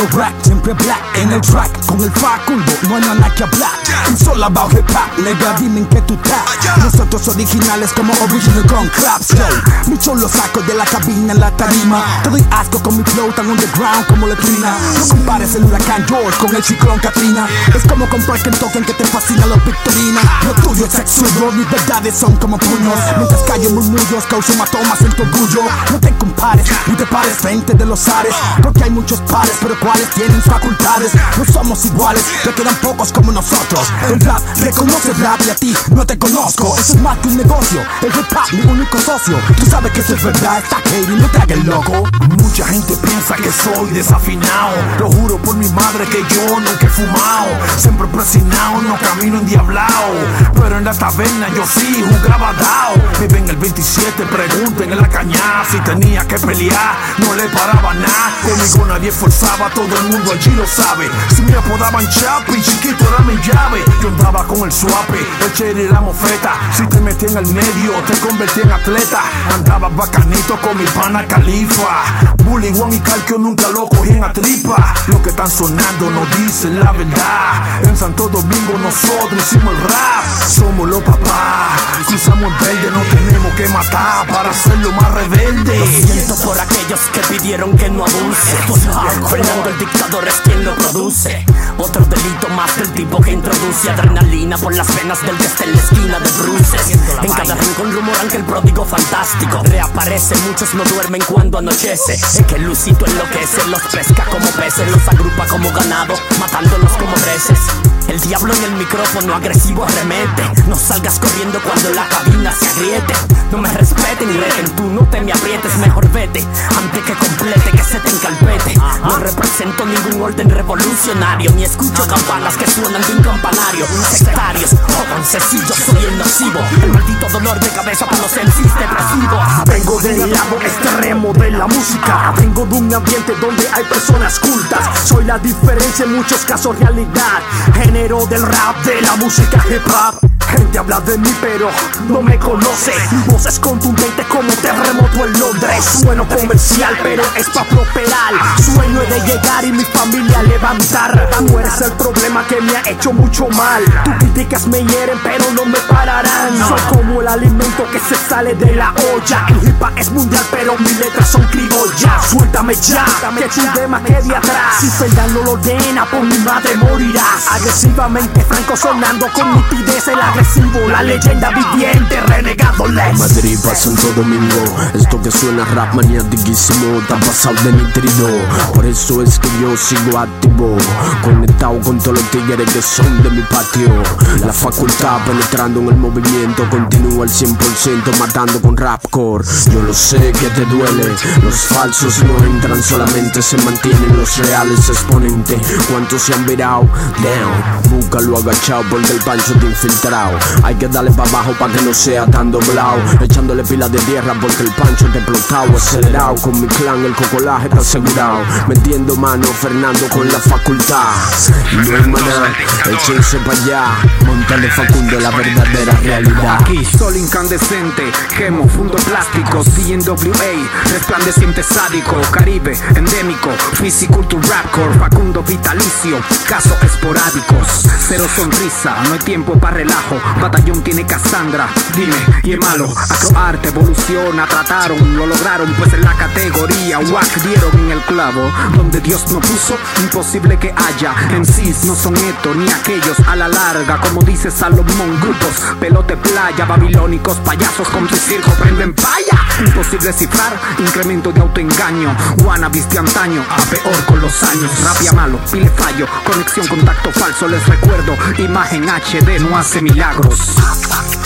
le rack, sempre black en el track Con el facundo, no hay nada que hablar I'm solo about hip hop, le dimos que tú estás Nosotros originales como original con Mi show lo saco de la cabina en la tarima. Te doy asco con mi flow tan underground como letrina No compares el huracán George con el ciclón Katrina. Es como comprar que token que te fascina los victorinas Lo tuyo es absurdo, mis verdades son como puños. Mientras callo murmullos, causo matomas en tu orgullo. No te compares, ni te pares frente de los ares Porque hay muchos pares, pero cuáles tienen facultades No somos iguales, te quedan pocos como nosotros. El rap reconoce rap y a ti no te conozco Eso es más que un negocio, el hip hop mi único socio. Tú sabes que eso es verdad, está Katie, no te hagas loco. Mucha gente piensa que soy desafinado. Lo juro por mi madre que yo nunca he fumado. Siempre presionado, no camino endiablado. Pero en la taberna yo sí jugaba dao 27, pregunten en la cañada Si tenía que pelear, no le paraba nada Conmigo nadie forzaba, todo el mundo allí lo sabe. Si me apodaban Chapi, chiquito era mi llave. Yo andaba con el suape, el cherry la mofeta. Si te metí en el medio, te convertí en atleta. Andaba bacanito con mi pana Califa. Bully, Juan y Calcio nunca lo cogí en la tripa. Lo que están sonando no dicen la verdad. En Santo Domingo nosotros hicimos el rap. Somos los papás Cruzamos el verde, no que matar Para hacerlo más rebelde. Lo siento por aquellos que pidieron que no abuse. Fernando el dictador es quien lo produce. Otro delito más del tipo que introduce adrenalina por las venas del en la esquina de bruces. En cada rincón rumoran que el pródigo fantástico reaparece Muchos no duermen cuando anochece. Es que Lucito enloquece, los pesca como peces Los agrupa como ganado, matándolos como reces el diablo en el micrófono agresivo arremete. No salgas corriendo cuando la cabina se agriete. No me respeten, reten, tú no te me aprietes Mejor vete, antes que complete, que se te encalpete. No represento ningún orden revolucionario Ni escucho campanas que suenan de un campanario. Sectarios, jódanse si yo soy el nocivo. El maldito dolor de cabeza para los MCs depresivos Vengo del lado extremo de la música. Vengo de un ambiente donde hay personas cultas. Soy la diferencia en muchos casos realidad del rap, de la música hip hop Gente habla de mí pero no me conoce. Mi voz es contundente como terremoto en Londres. Sueno comercial pero es pa' prosperar. Sueño de llegar y mi familia levantar. Tú eres el problema que me ha hecho mucho mal. Tus críticas me hieren pero no me pararán. Soy como el alimento que se sale de la olla. El hip es mundial pero mis letras son criollas. Suéltame ya, que tu tema quede atrás. Si Fernan no lo ordena por mi madre morirás. Agresivamente franco sonando con nitidez el agresivo La leyenda viviente renegado Lex Madrid pa' Santo Domingo. Esto que suena rap maniatiquísimo Está pasado de nitrido Por eso es que yo sigo activo Conectado con todos los tigres que son de mi patio. La facultad penetrando en el movimiento Continúa al 100% matando con rapcore. Yo lo sé que te duele Los falsos no entran solamente Se mantienen los reales exponentes. ¿Cuántos se han virado? Down Búscalo agachado porque el pancho te infiltrado Hay que darle para abajo para que no sea tan doblado Echándole pilas de tierra porque el pancho te explotado Acelerado con mi clan el cocolaje está asegurado Metiendo mano Fernando con la facultad. No hay maná, échense para allá. Montale Facundo la verdadera realidad. Aquí sol incandescente, quemo, fundo plásticos DNWA, resplandeciente sádico Caribe, endémico, fisiculture rapcore Facundo vitalicio, casos esporádicos Cero sonrisa, no hay tiempo para relajo Batallón tiene Cassandra, dime, y es malo Acroarte evoluciona, trataron, lo lograron Pues en la categoría WAC dieron en el clavo. Donde Dios no puso, imposible que haya. MCs no son estos ni aquellos a la larga. Como dice Salomón, grupos, pelote playa Babilónicos, payasos con tu circo prenden paya Imposible cifrar, incremento de autoengaño. Wannabis de antaño, a peor con los años. Rapia malo, pile fallo, conexión, contacto falso. Les recuerdo, imagen HD no hace milagros